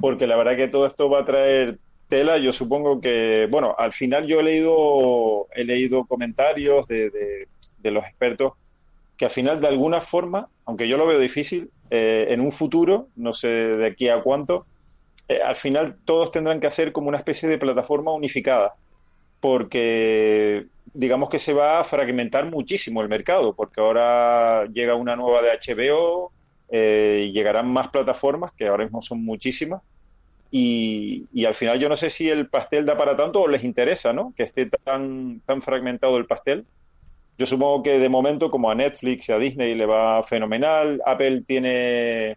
porque la verdad que todo esto va a traer tela. Yo supongo que, bueno, al final yo he leído, he leído comentarios de, de, los expertos que al final de alguna forma, aunque yo lo veo difícil, eh, en un futuro, no sé de aquí a cuánto, eh, al final todos tendrán que hacer como una especie de plataforma unificada, porque digamos que se va a fragmentar muchísimo el mercado, porque ahora llega una nueva de HBO, eh, llegarán más plataformas, que ahora mismo son muchísimas, y, y, al final yo no sé si el pastel da para tanto o les interesa, ¿no? Que esté tan, tan fragmentado el pastel. Yo supongo que de momento, como a Netflix y a Disney le va fenomenal, Apple tiene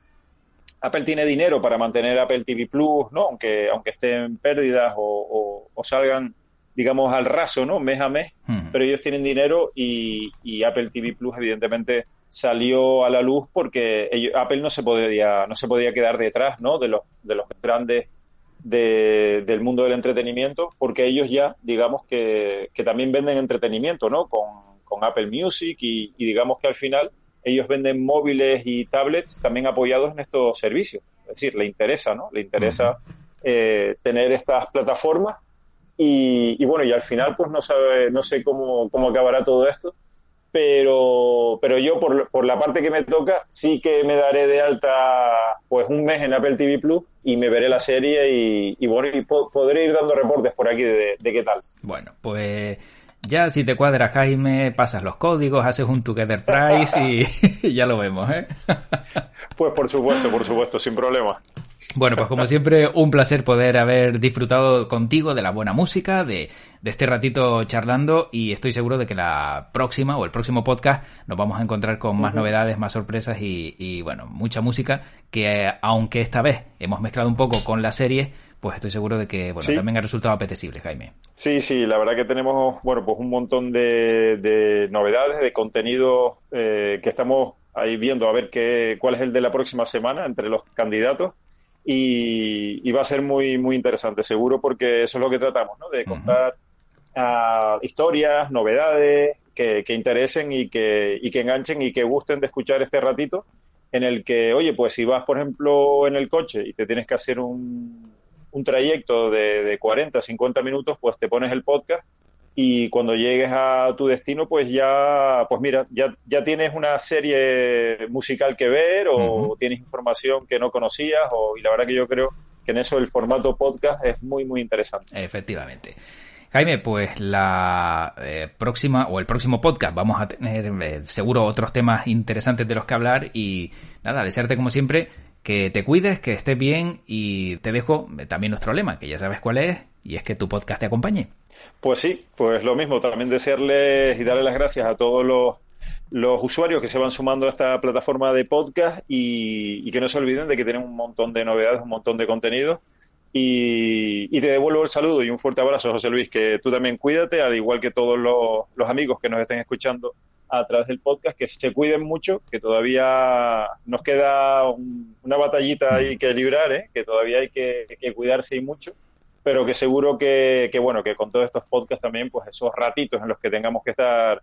Apple tiene dinero para mantener Apple TV Plus, ¿no? Aunque, aunque estén pérdidas o, o, salgan, digamos, al raso, ¿no? Mes a mes, pero ellos tienen dinero y, y, Apple TV Plus, evidentemente, salió a la luz porque Apple no se podía, no se podía quedar detrás, ¿no? De los, de los grandes de, del mundo del entretenimiento, porque ellos ya, digamos, que, que también venden entretenimiento, ¿no? Con, con Apple Music y, digamos que al final ellos venden móviles y tablets también apoyados en estos servicios. Es decir, le interesa, ¿no? Le interesa eh, tener estas plataformas y, bueno, y al final pues no sabe, no sé cómo, cómo acabará todo esto, pero, pero yo por, por, la parte que me toca sí que me daré de alta pues un mes en Apple TV Plus y me veré la serie y, bueno, y podré ir dando reportes por aquí de, de qué tal. Bueno, pues ya si te cuadra Jaime, pasas los códigos, haces un Together Price y, ya lo vemos, ¿eh? Pues por supuesto, por supuesto, sin problema. Bueno, pues como siempre, un placer poder haber disfrutado contigo de la buena música, de, de, este ratito charlando y estoy seguro de que la próxima o el próximo podcast nos vamos a encontrar con más novedades, más sorpresas y, y bueno, mucha música que aunque esta vez hemos mezclado un poco con la serie, pues estoy seguro de que bueno, también ha resultado apetecible, Jaime. Sí, sí, la verdad que tenemos bueno, pues un montón de, novedades, de contenido eh, que estamos ahí viendo a ver qué, cuál es el de la próxima semana entre los candidatos. Y, va a ser muy, muy interesante, seguro, porque eso es lo que tratamos, ¿no? De contar ah, historias, novedades que, que, interesen y que, y que enganchen y que gusten de escuchar este ratito en el que, oye, pues si vas, por ejemplo, en el coche y te tienes que hacer un, un trayecto de, de 40, 50 minutos, pues te pones el podcast y cuando llegues a tu destino, pues ya, pues mira, ya, ya tienes una serie musical que ver o tienes información que no conocías o, y la verdad que yo creo que en eso el formato podcast es muy, muy interesante. Efectivamente. Jaime, pues la eh, próxima o el próximo podcast vamos a tener eh, seguro otros temas interesantes de los que hablar y nada, desearte como siempre que te cuides, que estés bien y te dejo también nuestro lema, que ya sabes cuál es, y es que tu podcast te acompañe. Pues sí, pues lo mismo, también desearles y darle las gracias a todos los, los usuarios que se van sumando a esta plataforma de podcast y, que no se olviden de que tienen un montón de novedades, un montón de contenido. Y, te devuelvo el saludo y un fuerte abrazo, José Luis, que tú también cuídate, al igual que todos los, los amigos que nos estén escuchando a través del podcast, que se cuiden mucho, que todavía nos queda una batallita ahí que librar, ¿eh? que todavía hay que, cuidarse y mucho, pero que seguro que, bueno, que con todos estos podcasts también, pues esos ratitos en los que tengamos que estar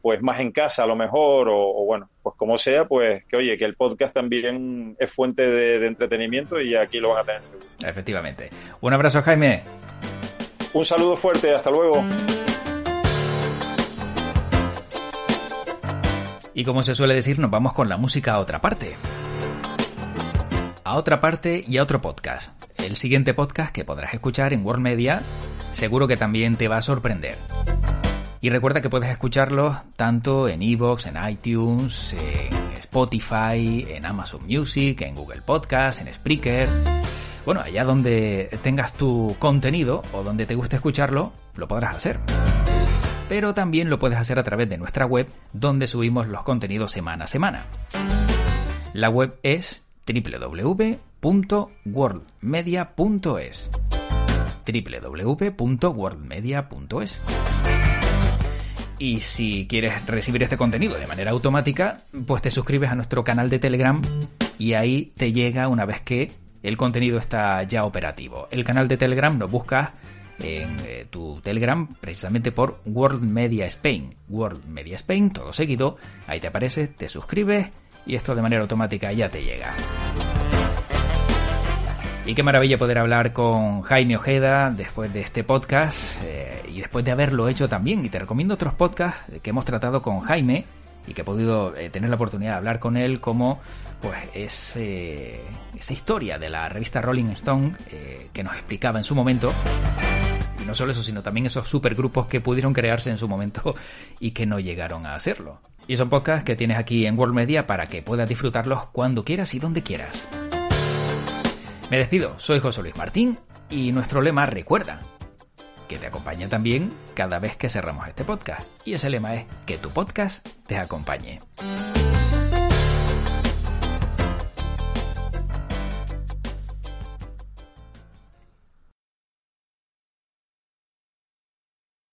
pues más en casa a lo mejor, o, bueno, pues como sea, pues que oye, que el podcast también es fuente de, de entretenimiento y aquí lo van a tener seguro. Efectivamente. Un abrazo, Jaime. Un saludo fuerte, hasta luego. Y como se suele decir, nos vamos con la música a otra parte. A otra parte y a otro podcast. El siguiente podcast que podrás escuchar en World Media seguro que también te va a sorprender. Y recuerda que puedes escucharlo tanto en Evox, en iTunes, en Spotify, en Amazon Music, en Google Podcast, en Spreaker. Bueno, allá donde tengas tu contenido o donde te guste escucharlo, lo podrás hacer pero también lo puedes hacer a través de nuestra web donde subimos los contenidos semana a semana. La web es www.worldmedia.es www.worldmedia.es y si quieres recibir este contenido de manera automática, pues te suscribes a nuestro canal de Telegram y ahí te llega una vez que el contenido está ya operativo. El canal de Telegram lo buscas en eh, tu Telegram precisamente por World Media Spain. World Media Spain, todo seguido, ahí te aparece, te suscribes y esto de manera automática ya te llega. Y qué maravilla poder hablar con Jaime Ojeda después de este podcast eh, y después de haberlo hecho también. Y te recomiendo otros podcasts que hemos tratado con Jaime y que he podido eh, tener la oportunidad de hablar con él como pues esa historia de la revista Rolling Stone eh, que nos explicaba en su momento y no solo eso, sino también esos supergrupos que pudieron crearse en su momento y que no llegaron a hacerlo. Y son podcasts que tienes aquí en World Media para que puedas disfrutarlos cuando quieras y donde quieras. Me despido, soy José Luis Martín y nuestro lema recuerda que te acompaña también cada vez que cerramos este podcast. Y ese lema es que tu podcast te acompañe.